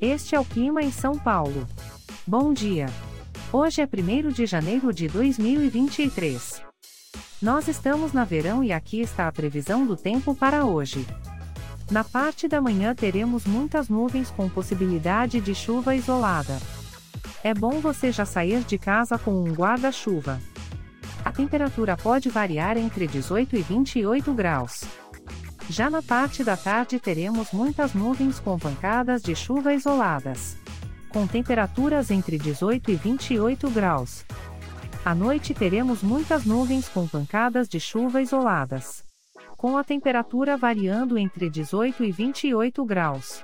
Este é o clima em São Paulo. Bom dia. Hoje é 1 de janeiro de 2023. Nós estamos na verão e aqui está a previsão do tempo para hoje. Na parte da manhã teremos muitas nuvens com possibilidade de chuva isolada. É bom você já sair de casa com um guarda-chuva. A temperatura pode variar entre 18 e 28 graus. Já na parte da tarde teremos muitas nuvens com pancadas de chuva isoladas. Com temperaturas entre 18 e 28 graus. À noite teremos muitas nuvens com pancadas de chuva isoladas. Com a temperatura variando entre 18 e 28 graus.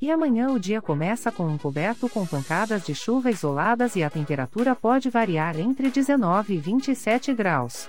E amanhã o dia começa com um coberto com pancadas de chuva isoladas e a temperatura pode variar entre 19 e 27 graus.